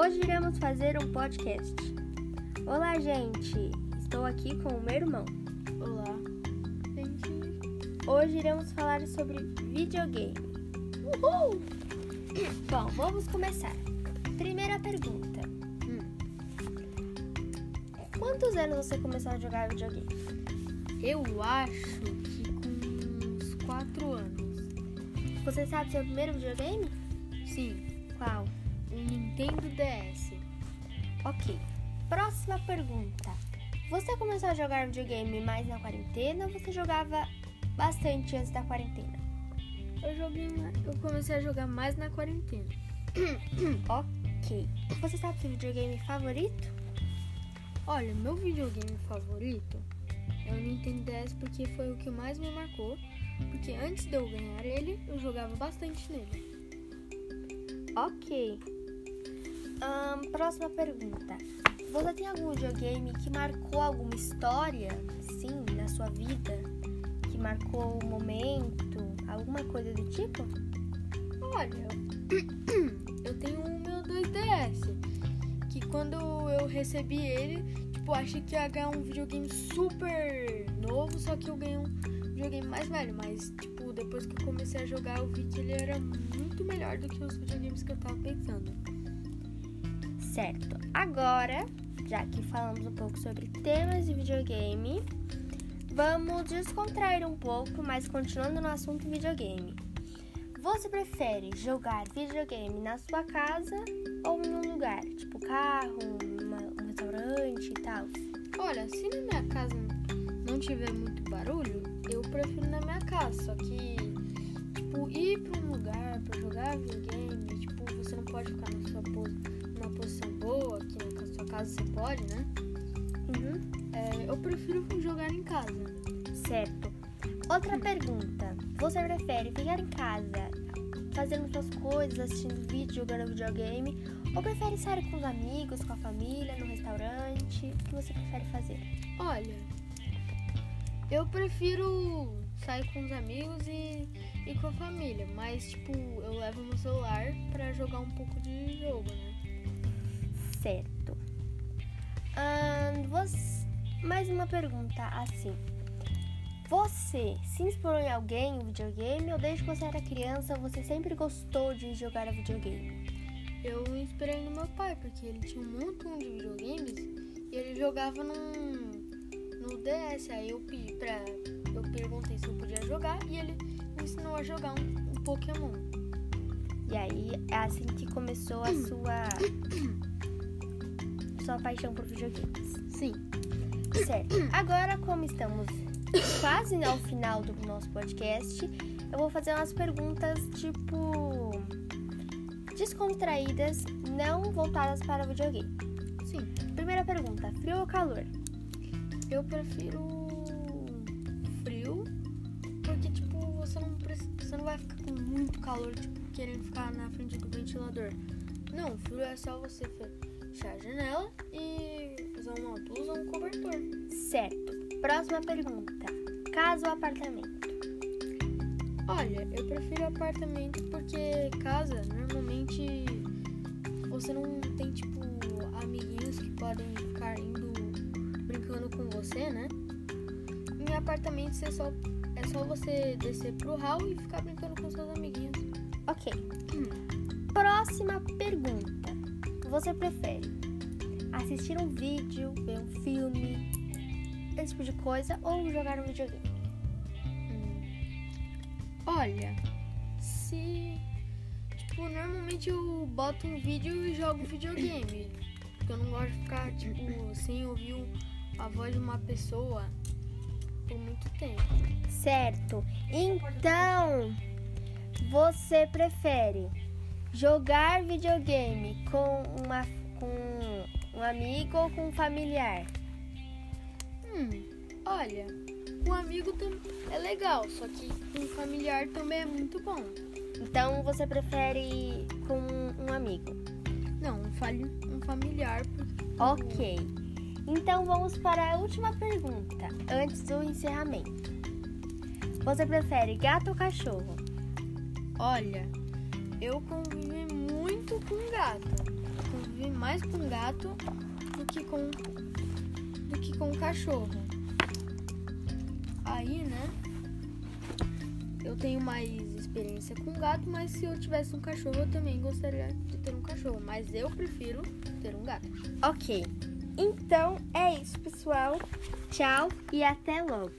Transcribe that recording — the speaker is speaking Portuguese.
Hoje iremos fazer um podcast. Olá, gente! Estou aqui com o meu irmão. Olá, gente. Hoje iremos falar sobre videogame. Uhul! Bom, vamos começar. Primeira pergunta: Hum, Quantos anos você começou a jogar videogame? eu acho que com uns 4 anos. Você sabe seu primeiro videogame? Sim, Qual? Nintendo DS. Ok. Próxima pergunta. Você começou a jogar videogame mais na quarentena ou você jogava bastante antes da quarentena? Eu joguei, eu comecei a jogar mais na quarentena. Ok. Você sabe seu videogame favorito? Olha, meu videogame favorito é o Nintendo DS porque foi o que mais me marcou. Porque antes de eu ganhar ele, eu jogava bastante nele. Ok. Próxima pergunta. Você tem algum videogame que marcou alguma história, sim, na sua vida? Que marcou um momento, alguma coisa do tipo? Olha, eu tenho o meu 2DS. Que quando eu recebi ele, tipo, achei que ia ganhar um videogame super novo, só que eu ganhei um videogame mais velho. Mas, tipo, depois que eu comecei a jogar, eu vi que ele era muito melhor do que os videogames que eu tava pensando. Certo. Agora, já que falamos um pouco sobre temas de videogame, vamos descontrair um pouco, mas continuando no assunto videogame. Você prefere jogar videogame na sua casa ou em um lugar, tipo carro, uma- um restaurante e tal? Olha, se na minha casa não tiver muito barulho, eu prefiro na minha casa. Só que, tipo, ir pra um lugar pra jogar videogame, tipo, você não pode ficar na sua pos numa posição boa, que na sua casa você pode, né? Uhum. É, eu prefiro jogar em casa. Certo. Outra pergunta. Você prefere ficar em casa fazendo suas coisas, assistindo vídeo, jogando videogame? Ou prefere sair com os amigos, com a família, no restaurante? O que você prefere fazer? Olha, eu prefiro sair com os amigos e, e com a família, mas, tipo, eu levo meu celular pra jogar um pouco de jogo, né? Certo. Ahn, você... Mais uma pergunta assim. Você se inspirou em alguém em videogame ou desde que você era criança você sempre gostou de jogar videogame? Eu me inspirei no meu pai, porque ele tinha um montão de videogames e ele jogava num, no DS. Aí eu pedi pra. Eu perguntei se eu podia jogar e ele me ensinou a jogar um, um Pokémon. E aí é assim que começou a sua sua paixão por videogames. Sim. Certo. Agora, como estamos quase ao final do nosso podcast, eu vou fazer umas perguntas tipo descontraídas, não voltadas para o videogame. Sim. Primeira pergunta: frio ou calor? Eu prefiro frio, porque tipo, você não, você não vai ficar com muito calor, tipo, querendo ficar na frente do ventilador. Não, frio é só você fechar a janela e usar uma blusa ou um cobertor. Certo. Próxima pergunta: casa ou apartamento? Olha, eu prefiro apartamento porque casa, normalmente você não tem tipo amiguinhos que podem ficar indo brincando com você, né? Em apartamento você só, é só você descer pro hall e ficar brincando com seus amiguinhos. Ok. Próxima pergunta: você prefere assistir um vídeo, ver um filme, esse tipo de coisa, ou jogar um videogame? Hum. Olha, se. Tipo, normalmente eu boto um vídeo e jogo videogame. Porque eu não gosto de ficar, tipo, sem ouvir a voz de uma pessoa por muito tempo. Certo. Então, você prefere jogar videogame com uma com um amigo ou com um familiar? Hum, olha, com amigo é legal, só que com familiar também é muito bom. Então, você prefere com um amigo? Não, um, fali- um familiar. Ok. Então vamos para a última pergunta, antes do encerramento. Você prefere gato ou cachorro? Olha, eu convivi muito com gato. Convivi mais com gato do que com do que com cachorro. Aí, né? Eu tenho mais experiência com gato, mas se eu tivesse um cachorro, eu também gostaria de ter um cachorro. Mas eu prefiro ter um gato. Ok. Então é isso, pessoal. Tchau e até logo.